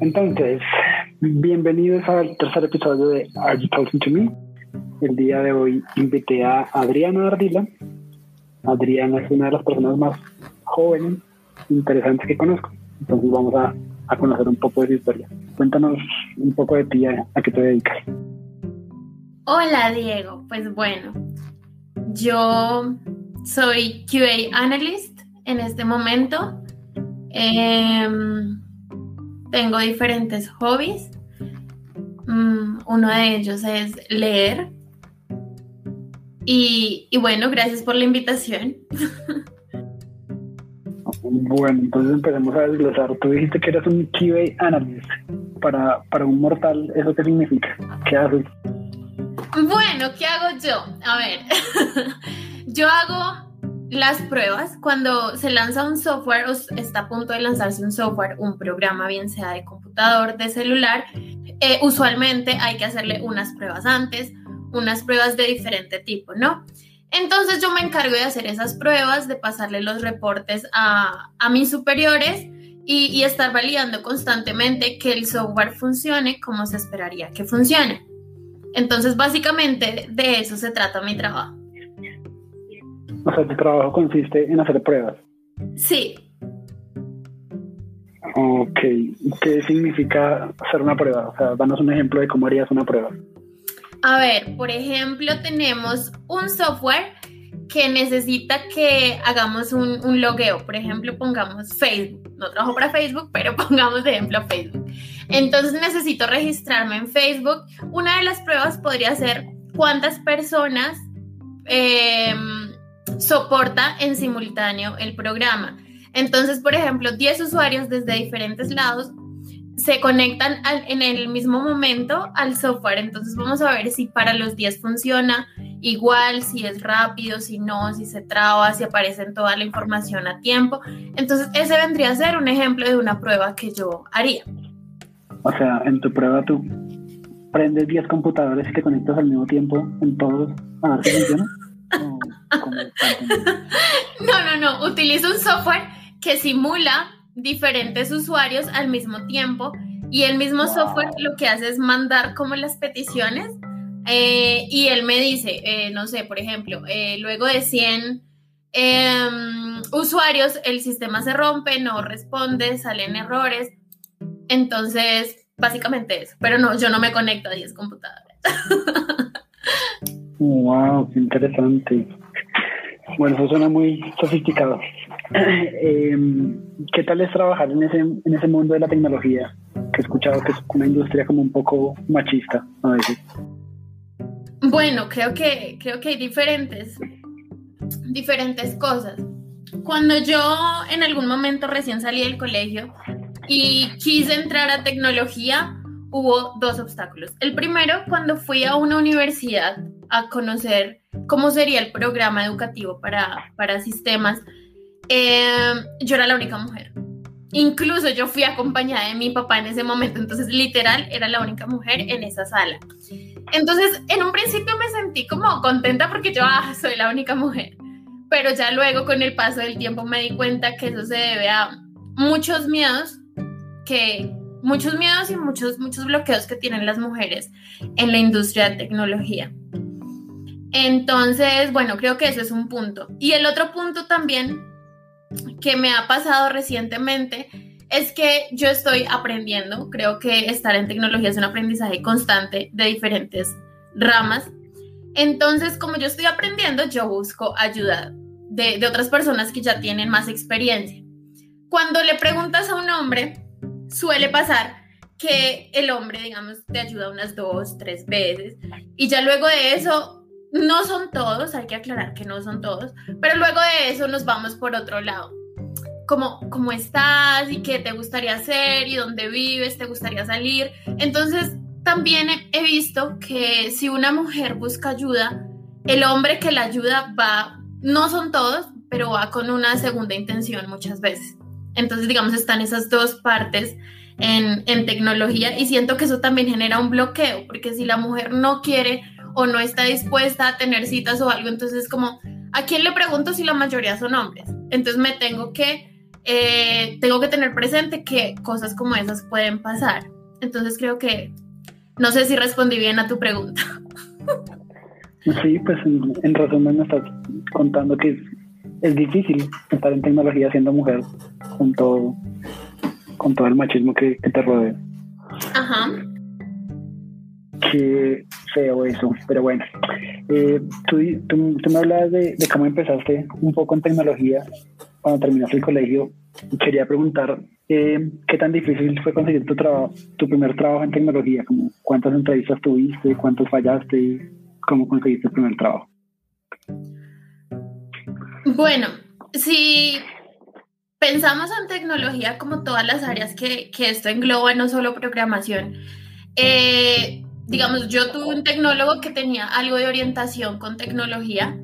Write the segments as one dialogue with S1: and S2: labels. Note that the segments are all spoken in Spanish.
S1: Entonces, bienvenidos al tercer episodio de Are You Talking to Me? El día de hoy invité a Adriana Ardila. Adriana es una de las personas más jóvenes, interesantes que conozco. Entonces vamos a, a conocer un poco de su historia. Cuéntanos un poco de ti, a, a qué te dedicas.
S2: Hola Diego, pues bueno, yo soy QA Analyst en este momento. Em, tengo diferentes hobbies. Mm, uno de ellos es leer. Y, y bueno, gracias por la invitación.
S1: Bueno, entonces empecemos a desglosar. Tú dijiste que eras un QA Analyst. Para, para un mortal, ¿eso qué significa? ¿Qué haces?
S2: Bueno, ¿qué hago yo? A ver, yo hago las pruebas cuando se lanza un software o está a punto de lanzarse un software, un programa, bien sea de computador, de celular, eh, usualmente hay que hacerle unas pruebas antes, unas pruebas de diferente tipo, ¿no? Entonces yo me encargo de hacer esas pruebas, de pasarle los reportes a, a mis superiores y, y estar validando constantemente que el software funcione como se esperaría que funcione. Entonces, básicamente de eso se trata mi trabajo.
S1: O sea, tu trabajo consiste en hacer pruebas.
S2: Sí,
S1: Ok. ¿Qué significa hacer una prueba? O sea, danos un ejemplo de cómo harías una prueba.
S2: a ver, por ejemplo, tenemos un software que necesita que hagamos un, un logueo. Por ejemplo, pongamos Facebook. No trabajo para Facebook, pero pongamos de ejemplo Facebook. Entonces necesito registrarme en Facebook. Una de las pruebas podría ser cuántas personas eh, soporta en simultáneo el programa. Entonces, por ejemplo, 10 usuarios desde diferentes lados se conectan en el mismo momento al software. Entonces vamos a ver si para los 10 funciona igual, si es rápido, si no, si se traba, si aparece toda la información a tiempo. Entonces ese vendría a ser un ejemplo de una prueba que yo haría.
S1: O sea, en tu prueba tú prendes 10 computadores y te conectas al mismo tiempo en todos a ver funciona.
S2: No, no, no. Utilizo un software que simula diferentes usuarios al mismo tiempo y el mismo
S1: Wow.
S2: software lo que hace es mandar como las peticiones eh, y él me dice, eh, no sé, por ejemplo, eh, luego de 100 em, usuarios el sistema se rompe, no responde, salen errores. Entonces, básicamente eso. Pero no, yo no me conecto a 10 computadores.
S1: Wow, qué interesante. Bueno, eso suena muy sofisticado. Em, ¿Qué tal es trabajar en ese, en ese mundo de la tecnología? Que he escuchado que es una industria como un poco machista a veces.
S2: Bueno, creo que, creo que hay diferentes, diferentes cosas. Cuando yo en algún momento recién salí del colegio y quise entrar a tecnología, hubo dos obstáculos. El primero, cuando fui a una universidad a conocer cómo sería el programa educativo para, para sistemas, eh, yo era la única mujer. Incluso yo fui acompañada de mi papá en ese momento, entonces literal era la única mujer en esa sala. Entonces, en un principio me sentí como contenta porque yo ah, soy la única mujer, pero ya luego con el paso del tiempo me di cuenta que eso se debe a muchos miedos que muchos miedos y muchos muchos bloqueos que tienen las mujeres en la industria de tecnología. Entonces, bueno, creo que eso es un punto. Y el otro punto también que me ha pasado recientemente es que yo estoy aprendiendo. Creo que estar en tecnología es un aprendizaje constante de diferentes ramas. Entonces, como yo estoy aprendiendo, yo busco ayuda de, de otras personas que ya tienen más experiencia. Cuando le preguntas a un hombre, suele pasar que el hombre, digamos, te ayuda unas dos, tres veces y ya luego de eso, no son todos, hay que aclarar que no son todos, pero luego de eso nos vamos por otro lado. Como, ¿Cómo estás? ¿Y qué te gustaría hacer? ¿Y dónde vives? ¿Te gustaría salir? Entonces, también he, visto que si una mujer busca ayuda, el hombre que la ayuda va, no son todos, pero va con una segunda intención muchas veces. Entonces, digamos, están esas dos partes en, en, tecnología y siento que eso también genera un bloqueo, porque si la mujer no quiere o no está dispuesta a tener citas o algo, entonces como, ¿a quién le pregunto si la mayoría son hombres? Entonces me tengo que eh, tengo que tener presente que cosas como esas pueden pasar. Entonces creo que no sé si respondí bien a tu pregunta.
S1: Sí, pues en, resumen me estás contando que es, difícil estar en tecnología siendo mujer con todo, con todo el machismo que, te rodea.
S2: Ajá.
S1: Qué feo eso, pero bueno. Eh, tú, tú, me hablabas de, cómo empezaste un poco en tecnología cuando terminaste el colegio. Quería preguntar eh, qué tan difícil fue conseguir tu trabajo, tu primer trabajo en tecnología, como cuántas entrevistas tuviste, cuántos fallaste y cómo conseguiste el primer trabajo.
S2: Bueno, si pensamos en tecnología como todas las áreas que, que esto engloba, no solo programación, eh, digamos, yo tuve un tecnólogo que tenía algo de orientación con tecnología.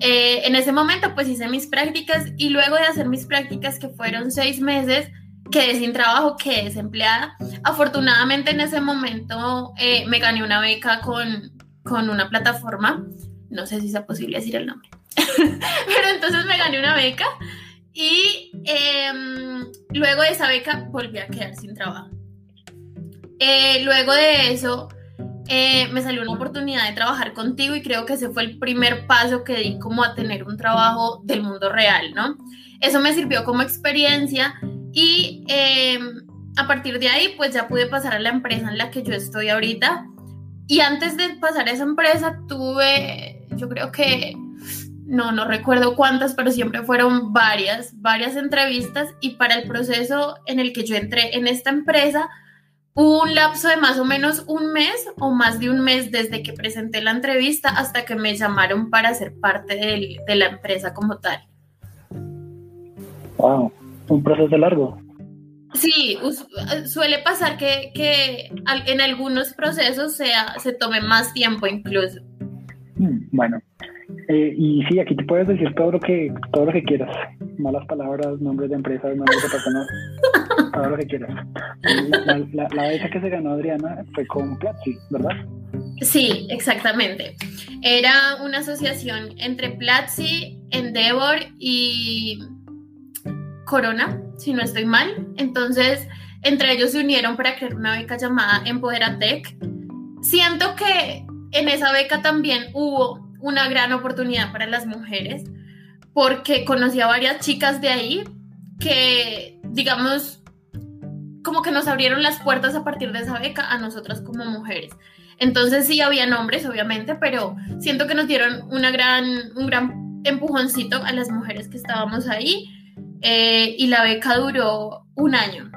S2: Eh, en ese momento pues hice mis prácticas y luego de hacer mis prácticas que fueron seis meses, quedé sin trabajo, quedé desempleada. Afortunadamente en ese momento eh, me gané una beca con, con una plataforma, no sé si sea posible decir el nombre, pero entonces me gané una beca y em, luego de esa beca volví a quedar sin trabajo. Eh, luego de eso eh, me salió una oportunidad de trabajar contigo y creo que ese fue el primer paso que di como a tener un trabajo del mundo real, ¿no? Eso me sirvió como experiencia y eh, a partir de ahí pues ya pude pasar a la empresa en la que yo estoy ahorita. Y antes de pasar a esa empresa tuve, yo creo que, no, no recuerdo cuántas, pero siempre fueron varias, varias entrevistas y para el proceso en el que yo entré en esta empresa, un lapso de más o menos un mes o más de un mes desde que presenté la entrevista hasta que me llamaron para ser parte de la empresa como tal.
S1: Wow, un proceso largo.
S2: Sí, suele pasar que, que en algunos procesos sea, se tome más tiempo incluso.
S1: Mm, bueno, eh, y sí, aquí te puedes decir todo lo que todo lo que quieras. Malas palabras, nombres de empresas, nombres de personas, todo lo que quieras. La, beca que se ganó Adriana fue con Platzi, ¿verdad?
S2: Sí, exactamente. Era una asociación entre Platzi, Endeavor y Corona, si no estoy mal. Entonces, entre ellos se unieron para crear una beca llamada Empoderatec. Siento que en esa beca también hubo una gran oportunidad para las mujeres porque conocí a varias chicas de ahí que, digamos, como que nos abrieron las puertas a partir de esa beca a nosotras como mujeres. Entonces sí había nombres, obviamente, pero siento que nos dieron una gran, un gran empujoncito a las mujeres que estábamos ahí eh, y la beca duró un año.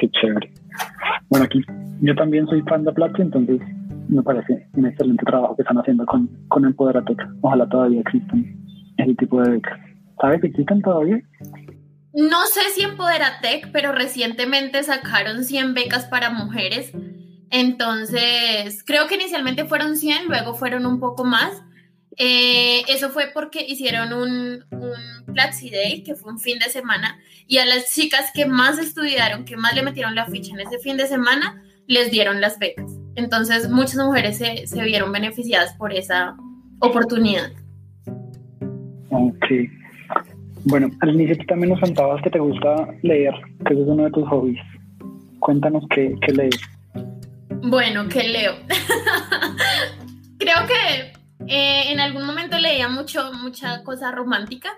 S1: Qué chévere. Bueno, aquí yo también soy fan de Platzi, entonces me parece un excelente trabajo que están haciendo con, con Empoderatec. Ojalá todavía existan ese tipo de becas. ¿Sabes que existen todavía?
S2: No sé si Empoderatec, pero recientemente sacaron 100 becas para mujeres. Entonces, creo que inicialmente fueron 100, luego fueron un poco más. Eh, eso fue porque hicieron un, un Day, que fue un fin de semana, y a las chicas que más estudiaron, que más le metieron la ficha en ese fin de semana, les dieron las becas. Entonces muchas mujeres se, se vieron beneficiadas por esa oportunidad.
S1: Ok. Bueno, al inicio tú también nos contabas que te gusta leer, que ese es uno de tus hobbies. Cuéntanos qué, qué lees.
S2: Bueno, ¿qué leo? Creo que eh, en algún momento leía mucho, mucha cosa romántica,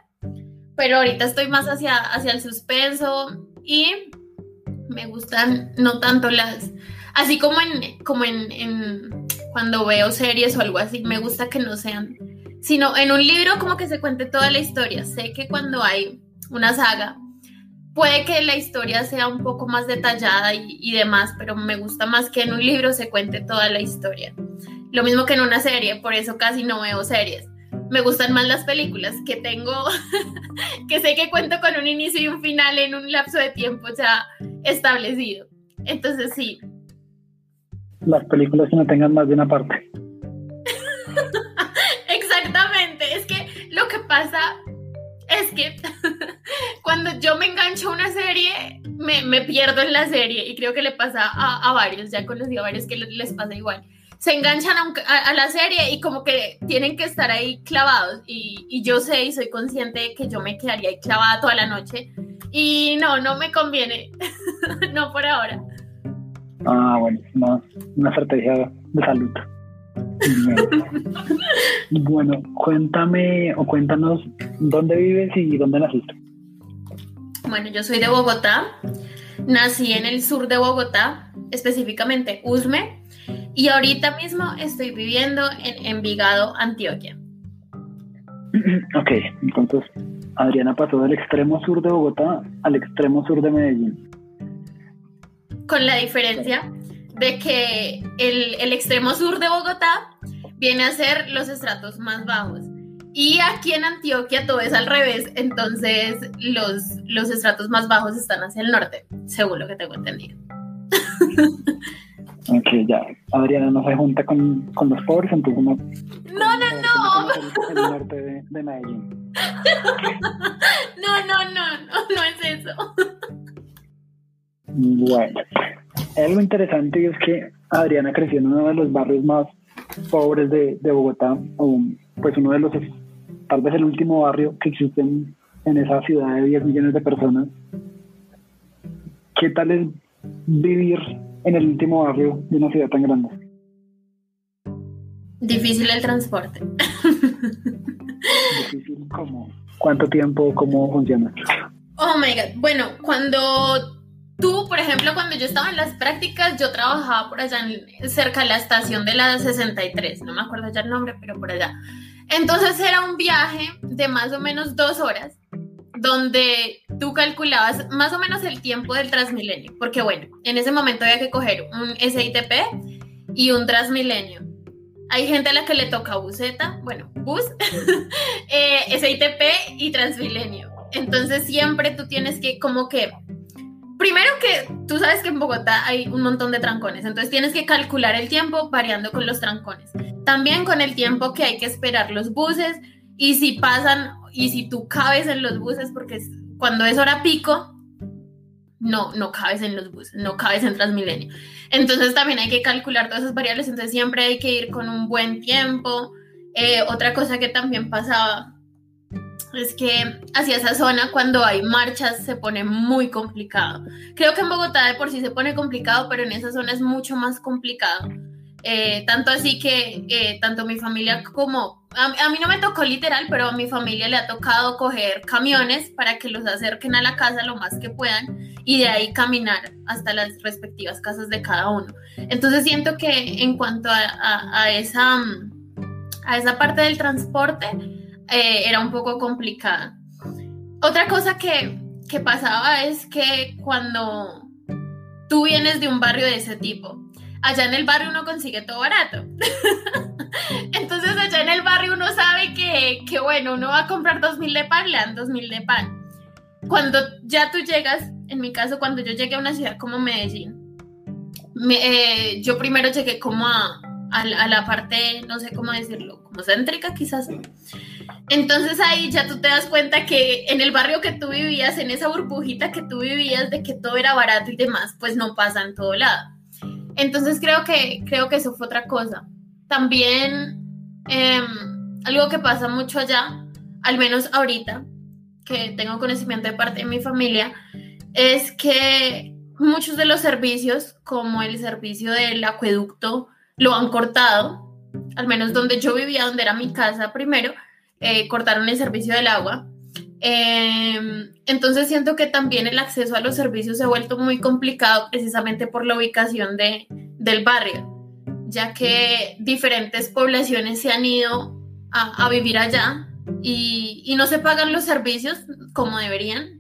S2: pero ahorita estoy más hacia, hacia el suspenso y me gustan no tanto las, así como en, como en, cuando veo series o algo así, me gusta que no sean, sino en un libro como que se cuente toda la historia. Sé que cuando hay una saga, puede que la historia sea un poco más detallada y, demás, pero me gusta más que en un libro se cuente toda la historia. Lo mismo que en una serie, por eso casi no veo series. Me gustan más las películas que tengo, que sé que cuento con un inicio y un final en un lapso de tiempo ya establecido. Entonces sí,
S1: las películas que no tengan más de una parte.
S2: Pasa es que cuando yo me engancho a una serie, me, me, pierdo en la serie y creo que le pasa a, a varios, ya he conocido a varios que les, pasa igual. se enganchan a, la serie y como que tienen que estar ahí clavados. Y, y, yo sé y soy consciente de que yo me quedaría ahí clavada toda la noche. Y no, no me conviene. no por ahora.
S1: Ah, bueno, una, una estrategia de salud. Bueno, cuéntame o cuéntanos dónde vives y dónde naciste.
S2: Bueno, yo soy de Bogotá. Nací en el sur de Bogotá, específicamente Usme, y ahorita mismo estoy viviendo en Envigado, Antioquia.
S1: Ok, entonces Adriana pasó del extremo sur de Bogotá al extremo sur de Medellín.
S2: Con la diferencia de que el, el extremo sur de Bogotá viene a ser los estratos más bajos. Y aquí en Antioquia todo es al revés, entonces los, los estratos más bajos están hacia el norte, según lo que tengo entendido.
S1: Ok, ya. Adriana no se junta con, con los pobres, entonces no.
S2: No, no, no.
S1: El, norte de, de, Medellín.
S2: No, no, no, no, no es eso.
S1: Bueno, algo interesante es que Adriana creció en uno de los barrios más pobres de, de Bogotá, o pues uno de los, tal vez el último barrio que existe en, en esa ciudad de 10 millones de personas. ¿Qué tal es vivir en el último barrio de una ciudad tan grande?
S2: Difícil el transporte.
S1: Difícil cómo, cuánto tiempo, cómo funciona.
S2: Oh my god. Bueno, cuando tú, por ejemplo, cuando yo estaba en las prácticas, yo trabajaba por allá cerca de la estación de la 63, no me acuerdo ya el nombre, pero por allá. Entonces era un viaje de más o menos dos horas donde tú calculabas más o menos el tiempo del Transmilenio, porque bueno, en ese momento había que coger un SITP y un Transmilenio. Hay gente a la que le toca buseta, bueno, bus, eh, SITP y Transmilenio. Entonces siempre tú tienes que como que primero que tú sabes que en Bogotá hay un montón de trancones, entonces tienes que calcular el tiempo variando con los trancones. También con el tiempo que hay que esperar los buses y si pasan y si tú cabes en los buses, porque cuando es hora pico, no, no cabes en los buses, no cabes en Transmilenio. Entonces también hay que calcular todas esas variables, entonces siempre hay que ir con un buen tiempo. Eh, otra cosa que también pasaba es que hacia esa zona cuando hay marchas se pone muy complicado. Creo que en Bogotá de por sí se pone complicado, pero en esa zona es mucho más complicado eh, tanto así que eh, tanto mi familia como, a, mí no me tocó literal, pero a mi familia le ha tocado coger camiones para que los acerquen a la casa lo más que puedan y de ahí caminar hasta las respectivas casas de cada uno. Entonces siento que en cuanto a, esa, a esa parte del transporte, eh, era un poco complicada. Otra cosa que, que pasaba es que cuando tú vienes de un barrio de ese tipo, allá en el barrio uno consigue todo barato. Entonces allá en el barrio uno sabe que, que, bueno, uno va a comprar dos mil de pan, le dan dos mil de pan. Cuando ya tú llegas, en mi caso, cuando yo llegué a una ciudad como Medellín, eh, yo primero llegué como a, a, la parte, no sé cómo decirlo, como céntrica quizás. Entonces ahí ya tú te das cuenta que en el barrio que tú vivías, en esa burbujita que tú vivías de que todo era barato y demás, pues no pasa en todo lado. Entonces creo que, creo que eso fue otra cosa. También em, algo que pasa mucho allá, al menos ahorita, que tengo conocimiento de parte de mi familia, es que muchos de los servicios, como el servicio del acueducto, lo han cortado, al menos donde yo vivía, donde era mi casa primero, eh, cortaron el servicio del agua Em, entonces siento que también el acceso a los servicios se ha vuelto muy complicado precisamente por la ubicación de, del barrio, ya que diferentes poblaciones se han ido a, vivir allá y, no se pagan los servicios como deberían.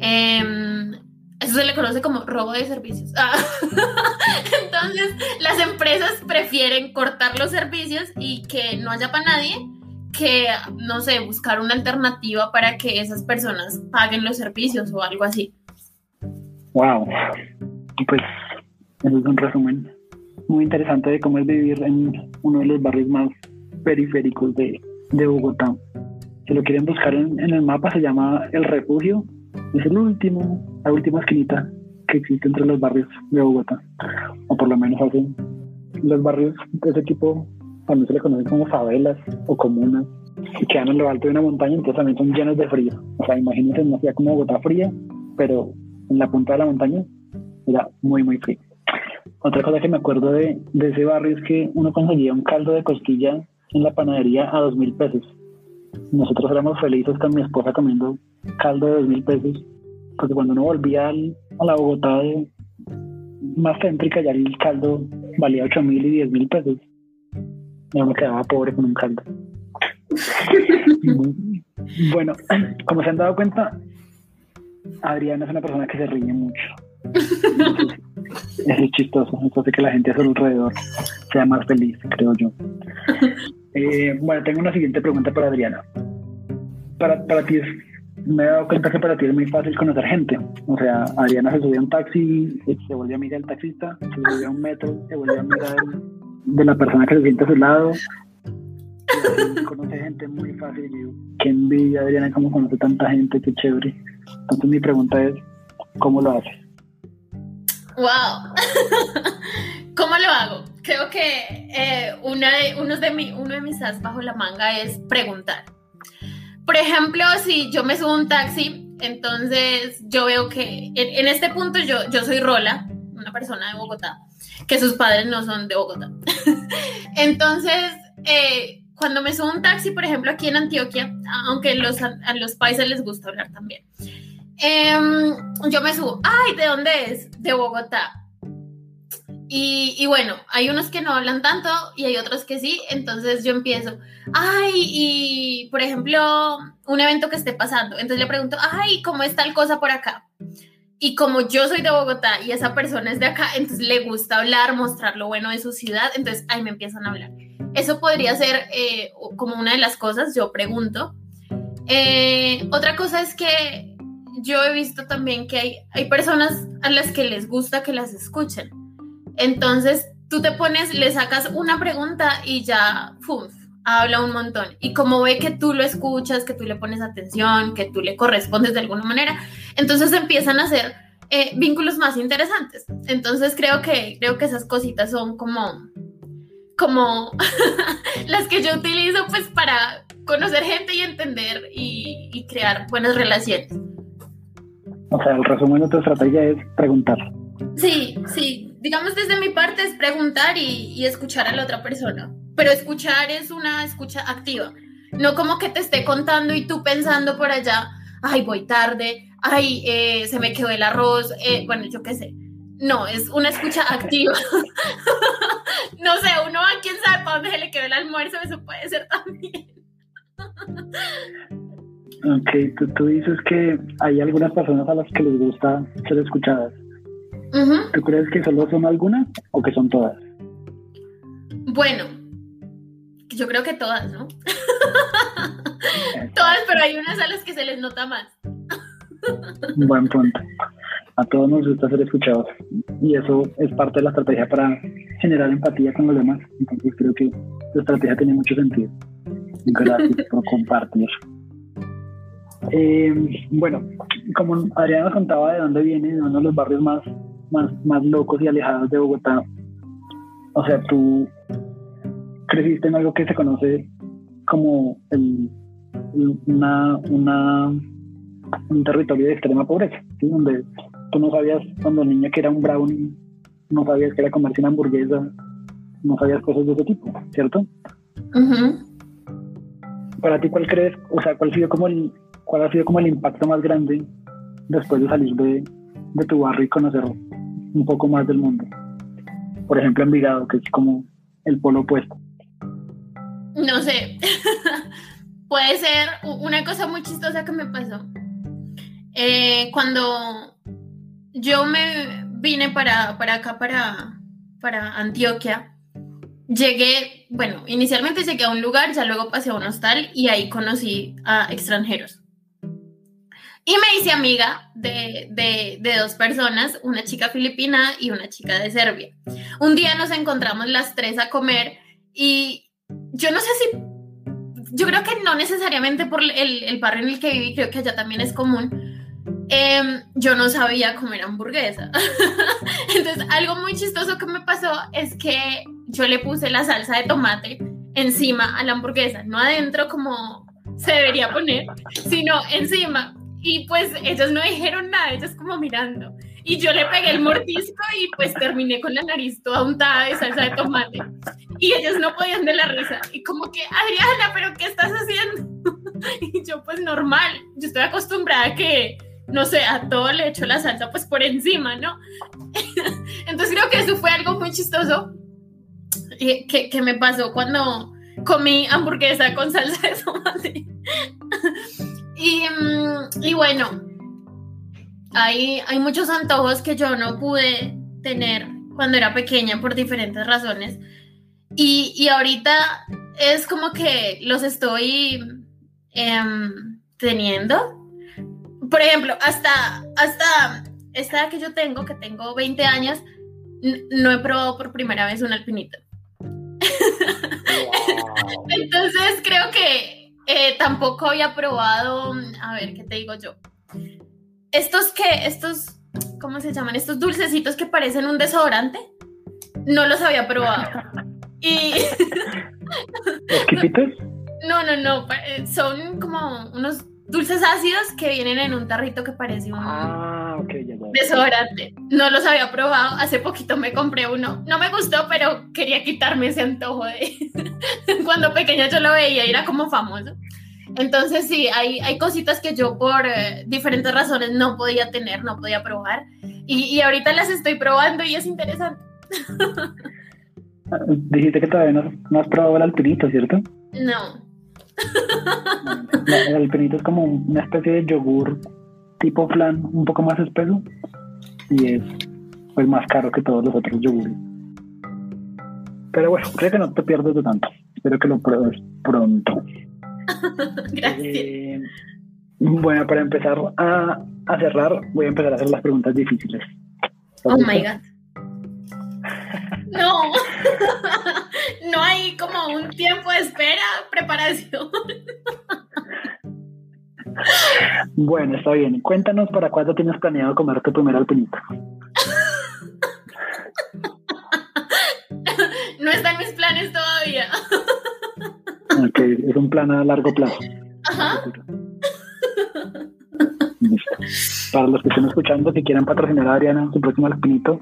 S2: Em, eso se le conoce como robo de servicios. Ah. Entonces las empresas prefieren cortar los servicios y que no haya para nadie que, no sé, buscar una alternativa para que esas personas paguen los servicios o algo así.
S1: Wow. Pues eso es un resumen muy interesante de cómo es vivir en uno de los barrios más periféricos de, de Bogotá. Si lo quieren buscar en, el mapa, se llama El Refugio. Es el último, la última esquinita que existe entre los barrios de Bogotá. O por lo menos hace los barrios de ese tipo también se le conocen como favelas o comunas y quedan en lo alto de una montaña, entonces también son llenos de frío. O sea, imagínense una ciudad como Bogotá fría, pero en la punta de la montaña era muy, muy frío. Otra cosa que me acuerdo de, de ese barrio es que uno conseguía un caldo de costilla en la panadería a dos mil pesos. Nosotros éramos felices con mi esposa comiendo caldo de dos mil pesos, porque cuando uno volvía a la Bogotá más céntrica, ya el caldo valía ocho mil y diez mil pesos. Y uno quedaba pobre con un caldo. bueno, como se han dado cuenta, Adriana es una persona que se ríe mucho. es chistoso, eso hace que la gente a su alrededor sea más feliz, creo yo. Eh, bueno, tengo una siguiente pregunta para Adriana. Para, para ti me he dado cuenta que para ti es muy fácil conocer gente. O sea, Adriana se subía a un taxi, se volvió amiga del taxista, se subía a un metro, se volvió amiga de la persona que se siente a su lado. conoce gente muy fácil. Qué envidia, Adriana, cómo conoce tanta gente, qué chévere. Entonces mi pregunta es, ¿cómo lo haces?
S2: ¡Wow! ¿Cómo lo hago? Creo que eh, una de, uno, de mi, uno de mis as bajo la manga es preguntar. Por ejemplo, si yo me subo un taxi, entonces yo veo que en, este punto yo, yo soy Rola, una persona de Bogotá, que sus padres no son de Bogotá. entonces, eh, cuando me subo un taxi, por ejemplo, aquí en Antioquia, aunque los, a los países les gusta hablar también, em, yo me subo, ay, ¿de dónde es? De Bogotá. Y, bueno, hay unos que no hablan tanto y hay otros que sí, entonces yo empiezo, ay, y por ejemplo, un evento que esté pasando, entonces le pregunto, ay, ¿cómo es tal cosa por acá? Y como yo soy de Bogotá y esa persona es de acá, entonces le gusta hablar, mostrar lo bueno de su ciudad, entonces ahí me empiezan a hablar. Eso podría ser eh, como una de las cosas, yo pregunto. Eh, otra cosa es que yo he visto también que hay, hay personas a las que les gusta que las escuchen. Entonces, tú te pones, le sacas una pregunta y ya, habla un montón. Y como ve que tú lo escuchas, que tú le pones atención, que tú le correspondes de alguna manera, entonces empiezan a hacer eh, vínculos más interesantes. Entonces creo que, creo que esas cositas son como, como las que yo utilizo pues para conocer gente y entender y, y crear buenas relaciones.
S1: O sea, el resumen de tu estrategia es preguntar.
S2: Sí, sí, digamos desde mi parte es preguntar y, escuchar a la otra persona, pero escuchar es una escucha activa, no como que te esté contando y tú pensando por allá, ay, voy tarde, ay, eh, se me quedó el arroz, eh, bueno, yo qué sé. No, es una escucha activa. no sé, uno a quién sabe para dónde se le quedó el almuerzo, eso puede ser también.
S1: ok, tú, tú dices que hay algunas personas a las que les gusta ser escuchadas. ¿Tú crees que solo son algunas o que son todas?
S2: Bueno, yo creo que todas, ¿no? todas, pero hay unas a las que se les nota más.
S1: Buen punto. A todos nos gusta ser escuchados y eso es parte de la estrategia para generar empatía con los demás. Entonces creo que la estrategia tiene mucho sentido. Gracias por compartir. Eh, bueno, como Adriana contaba de dónde viene, de uno de los barrios más más, más locos y alejados de Bogotá. O sea, tú creciste en algo que se conoce como el, una, una, un territorio de extrema pobreza, donde tú no sabías cuando niña que era un brownie, no sabías que era comerse una hamburguesa, no sabías cosas de ese tipo, ¿cierto? Para ti, ¿cuál crees, o sea, cuál ha sido como el, cuál ha sido como el impacto más grande después de salir de, de tu barrio y conocerlo? un poco más del mundo. Por ejemplo, Envigado, que es como el polo opuesto.
S2: No sé. Puede ser una cosa muy chistosa que me pasó. Eh, cuando yo me vine para, para acá, para, para Antioquia, llegué, bueno, inicialmente llegué a un lugar, ya luego pasé a un hostal y ahí conocí a extranjeros. Y me hice amiga de, dos personas, una chica filipina y una chica de Serbia. Un día nos encontramos las tres a comer y yo no sé si, yo creo que no necesariamente por el, el barrio en el que viví, creo que allá también es común. Em, yo no sabía comer hamburguesa. Entonces, algo muy chistoso que me pasó es que yo le puse la salsa de tomate encima a la hamburguesa, no adentro como se debería poner, sino encima. Y pues ellos no dijeron nada, ellos como mirando. Y yo le pegué el mordisco y pues terminé con la nariz toda untada de salsa de tomate. Y ellos no podían de la risa. Y como que, Adriana, ¿pero qué estás haciendo? Y yo pues normal, yo estoy acostumbrada a que, no sé, a todo le echo la salsa pues por encima, ¿no? Entonces creo que eso fue algo muy chistoso eh, que, que me pasó cuando comí hamburguesa con salsa de tomate. y, mm, y bueno, hay, hay muchos antojos que yo no pude tener cuando era pequeña por diferentes razones. Y, y ahorita es como que los estoy em, teniendo. Por ejemplo, hasta, hasta esta edad que yo tengo, que tengo 20 años, no he probado por primera vez un alpinito. Entonces creo que eh, tampoco había probado, a ver, ¿qué te digo yo? estos que, estos, ¿cómo se llaman? Estos dulcecitos que parecen un desodorante, no los había probado. Y... No, no, no, eh, son como unos dulces ácidos que vienen en un tarrito que parece un ah, desodorante. No los había probado, hace poquito me compré uno. No me gustó, pero quería quitarme ese antojo de cuando pequeña yo lo veía y era como famoso. Entonces sí, hay, hay cositas que yo por eh, diferentes razones no podía tener, no podía probar. Y, ahorita las estoy probando y es interesante.
S1: Dijiste que todavía no, has probado el alpinito, ¿cierto?
S2: No.
S1: El alpinito es como una especie de yogur tipo flan, un poco más espeso y es pues más caro que todos los otros yogures. Pero bueno, creo que no te pierdes de tanto. Espero que lo pruebes pronto.
S2: Gracias. Eh,
S1: bueno, para empezar a, a, cerrar, voy a empezar a hacer las preguntas difíciles.
S2: Oh my God. No, no hay como un tiempo de espera, preparación.
S1: Bueno, está bien. Cuéntanos para cuándo tienes planeado comer tu primer alpinito.
S2: No está en mis planes todavía.
S1: Ok, es un plan a largo plazo. Ajá. Para los que estén escuchando, que quieran patrocinar a Adriana en su próximo alpinito,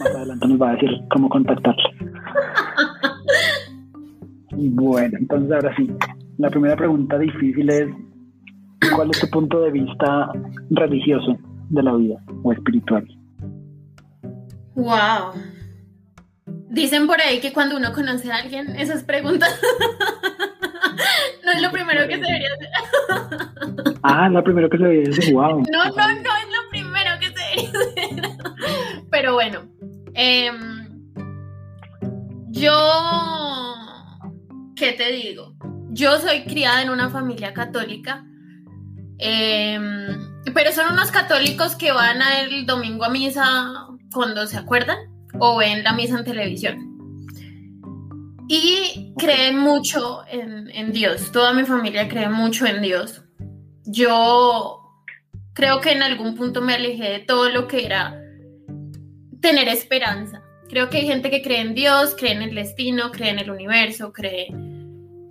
S1: más adelante nos va a decir cómo contactarla. Bueno, entonces ahora sí, la primera pregunta difícil es, ¿cuál es tu punto de vista religioso de la vida o espiritual?
S2: Wow. Dicen por ahí que cuando uno conoce a alguien, esas preguntas no es lo primero que se debería hacer.
S1: ah, lo primero que se debería hacer, wow.
S2: No, no, no es lo primero que se debería hacer. Pero bueno, em, yo, ¿qué te digo? Yo soy criada en una familia católica, em, pero son unos católicos que van el domingo a misa cuando se acuerdan o ven la misa en televisión. Y creen mucho en, Dios. Toda mi familia cree mucho en Dios. Yo creo que en algún punto me alejé de todo lo que era tener esperanza. Creo que hay gente que cree en Dios, cree en el destino, cree en el universo, cree...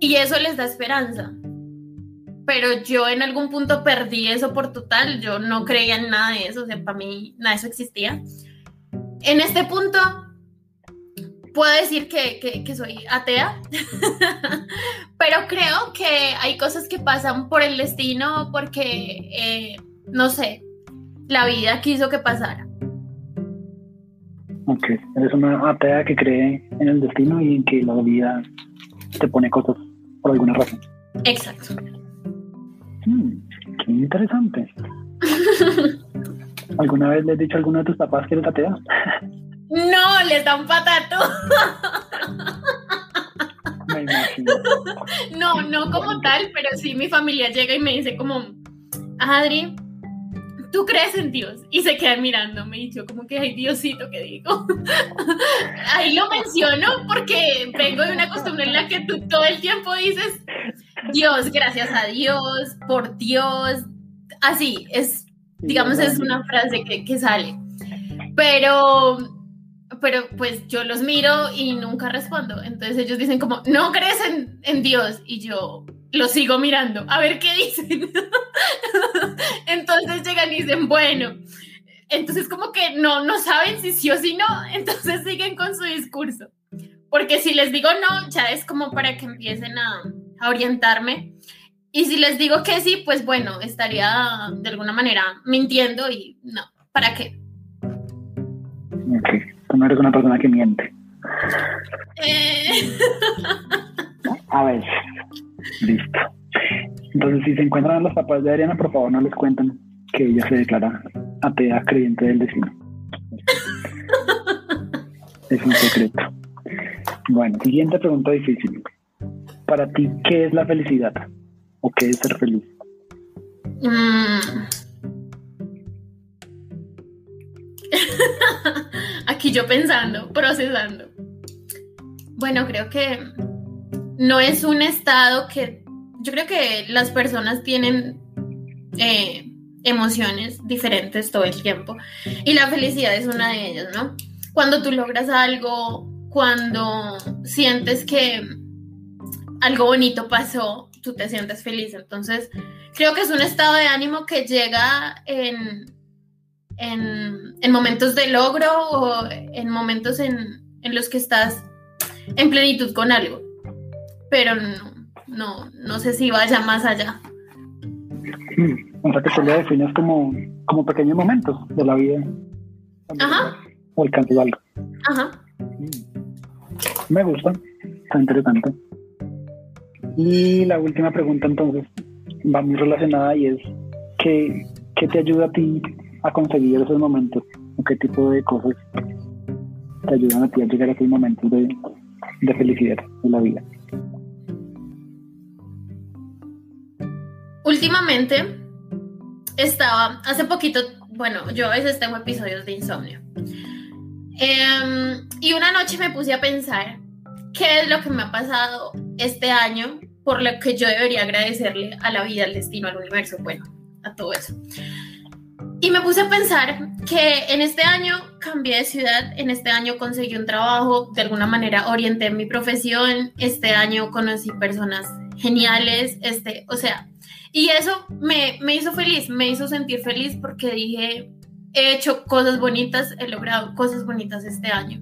S2: Y eso les da esperanza. Pero yo en algún punto perdí eso por total. Yo no creía en nada de eso. O sea, para mí nada de eso existía en este punto puedo decir que, soy atea, pero creo que hay cosas que pasan por el destino porque, eh, no sé, la vida quiso que pasara.
S1: Ok, eres una atea que cree en el destino y en que la vida te pone cosas por alguna razón.
S2: Exacto.
S1: Hmm, qué interesante. ¿Alguna vez le has dicho a alguno de tus papás que eres atea?
S2: No, les da un patato.
S1: Me imagino.
S2: No, no como tal, pero sí mi familia llega y me dice como, Adri, ¿tú crees en Dios? Y se quedan mirándome y yo como que, ay Diosito, ¿qué digo? Ahí lo menciono porque vengo de una costumbre en la que tú todo el tiempo dices, Dios, gracias a Dios, por Dios, así, es digamos, es una frase que, que sale. Pero, pero pues yo los miro y nunca respondo. Entonces ellos dicen como, no crees en, en Dios. Y yo los sigo mirando, a ver qué dicen. entonces llegan y dicen, bueno. Entonces como que no, no saben si sí o si no. Entonces siguen con su discurso. Porque si les digo no, ya es como para que empiecen a, a orientarme. Y si les digo que sí, pues bueno, estaría de alguna manera mintiendo y no, ¿para qué?
S1: Ok, tú no eres una persona que miente.
S2: Eh...
S1: A ver, listo. Entonces, si se encuentran a los papás de Adriana, por favor no les cuenten que ella se declara atea creyente del destino. es un secreto. Bueno, siguiente pregunta difícil. Para ti, ¿qué es la felicidad? ¿O qué es ser feliz?
S2: Mm. Aquí yo pensando, procesando. Bueno, creo que no es un estado que yo creo que las personas tienen eh, emociones diferentes todo el tiempo y la felicidad es una de ellas, ¿no? Cuando tú logras algo, cuando sientes que algo bonito pasó, tú te sientes feliz. Entonces, creo que es un estado de ánimo que llega en, en, momentos de logro o en momentos en, en, los que estás en plenitud con algo. Pero no, no, no sé si vaya más allá.
S1: O sea que tú lo defines como, como pequeños momentos de la vida.
S2: Ajá.
S1: O alcanzas algo.
S2: Ajá.
S1: Me gusta, está interesante. Y la última pregunta entonces va muy relacionada y es, ¿qué, qué te ayuda a ti a conseguir esos momentos? ¿O qué tipo de cosas te ayudan a ti a llegar a esos momentos de, de felicidad en la vida?
S2: Últimamente estaba, hace poquito, bueno, yo a veces tengo episodios de insomnio. Em, y una noche me puse a pensar qué es lo que me ha pasado este año por lo que yo debería agradecerle a la vida, al destino, al universo, bueno, a todo eso. Y me puse a pensar que en este año cambié de ciudad, en este año conseguí un trabajo, de alguna manera orienté mi profesión, este año conocí personas geniales, este, o sea, y eso me, me hizo feliz, me hizo sentir feliz porque dije, he hecho cosas bonitas, he logrado cosas bonitas este año.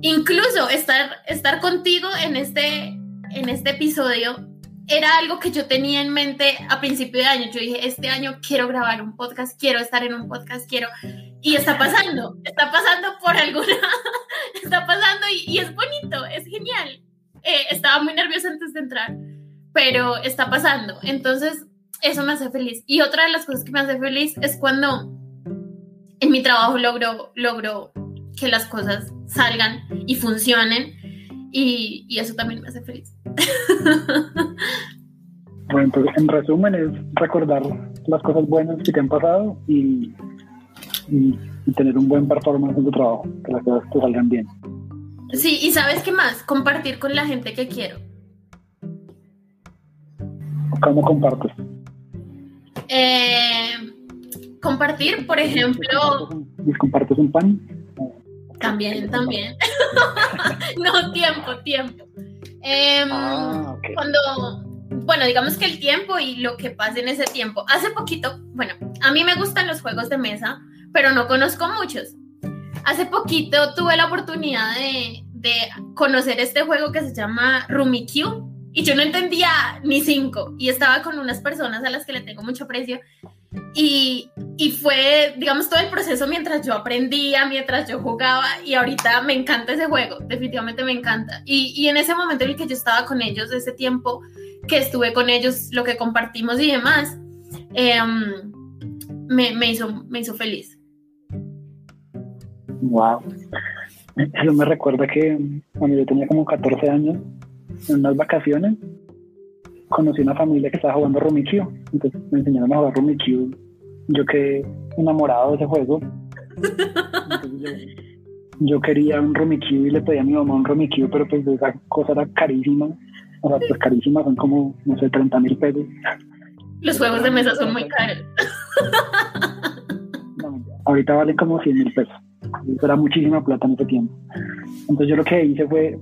S2: Incluso estar, estar contigo en este, en este episodio era algo que yo tenía en mente a principio de año. Yo dije, este año quiero grabar un podcast, quiero estar en un podcast, quiero... Y está pasando, está pasando por alguna... está pasando y, es bonito, es genial. Eh, estaba muy nerviosa antes de entrar, pero está pasando. Entonces, eso me hace feliz. Y otra de las cosas que me hace feliz es cuando en mi trabajo logro, logro que las cosas salgan y funcionen y, y eso también me hace feliz.
S1: Bueno, entonces en resumen es recordar las cosas buenas que te han pasado y, y, tener un buen performance en tu trabajo, que las cosas te salgan bien.
S2: Sí, y sabes qué más, compartir con la gente que quiero.
S1: ¿Cómo compartes?
S2: Eh, compartir, por ejemplo.
S1: ¿Compartes un pan?
S2: También, también. no, tiempo, tiempo. Em, ah, cuando, bueno, digamos que el tiempo y lo que pasa en ese tiempo. Hace poquito, bueno, a mí me gustan los juegos de mesa, pero no conozco muchos. Hace poquito tuve la oportunidad de, de conocer este juego que se llama Rummikub y yo no entendía ni cinco y estaba con unas personas a las que le tengo mucho aprecio y, y, fue, digamos, todo el proceso mientras yo aprendía, mientras yo jugaba y ahorita me encanta ese juego, definitivamente me encanta. Y, y en ese momento en el que yo estaba con ellos, ese tiempo que estuve con ellos, lo que compartimos y demás, em, me, me, hizo, me hizo feliz.
S1: Wow. Eso me recuerda que cuando yo tenía como 14 años, en unas vacaciones, conocí una familia que estaba jugando Rummikub. Entonces me enseñaron a jugar Rummikub. Yo quedé enamorado de ese juego. yo, quería un Rummikub y le pedí a mi mamá un Rummikub, pero pues esa cosa era carísima. O sea, pues carísima, son como, no sé, 30 mil pesos.
S2: Los juegos de mesa son muy caros.
S1: ahorita valen como 100 mil pesos. Eso era muchísima plata en ese tiempo. Entonces yo lo que hice fue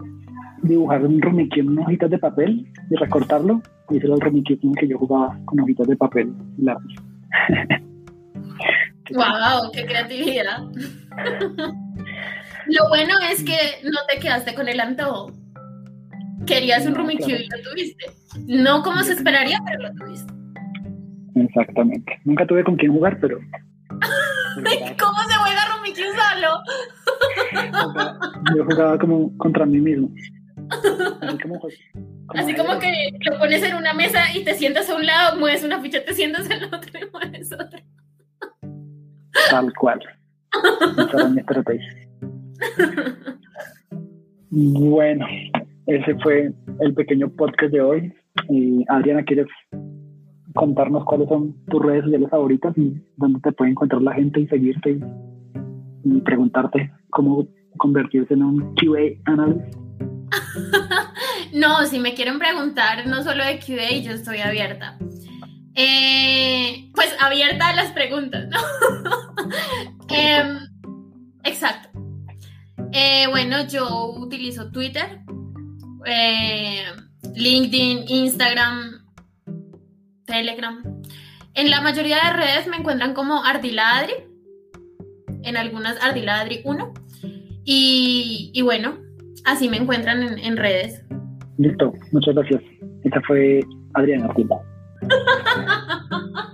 S1: dibujar un rumiquí en unas hojitas de papel y recortarlo. Y ese era el rumiquí con el que yo jugaba con hojitas de papel y lápiz.
S2: ¡Wow! ¡Qué creatividad! Lo bueno es que no te quedaste con el antojo. Querías un Rubik's y lo tuviste. No como se esperaría, pero lo tuviste.
S1: Exactamente. Nunca tuve con quién jugar, pero.
S2: ¿Cómo se juega Rubik's
S1: solo? Yo jugaba como contra mí mismo.
S2: Así como, que lo pones en una mesa y te sientas a un lado, mueves una ficha, te sientas en otro y mueves otra.
S1: Tal cual. Esa era mi estrategia. Bueno, ese fue el pequeño podcast de hoy. Adriana, ¿quieres contarnos cuáles son tus redes sociales favoritas y dónde te puede encontrar la gente y seguirte y, preguntarte cómo convertirse en un QA analyst?
S2: no, si me quieren preguntar no solo de QA, yo estoy abierta. Eh, pues abierta a las preguntas, ¿no? Em, exacto. Eh, bueno, yo utilizo Twitter, eh, LinkedIn, Instagram, Telegram. En la mayoría de redes me encuentran como Ardiladri, en algunas Ardiladri 1. Y, bueno, Así me encuentran en, en redes.
S1: Listo, muchas gracias. Esta fue Adriana Silva.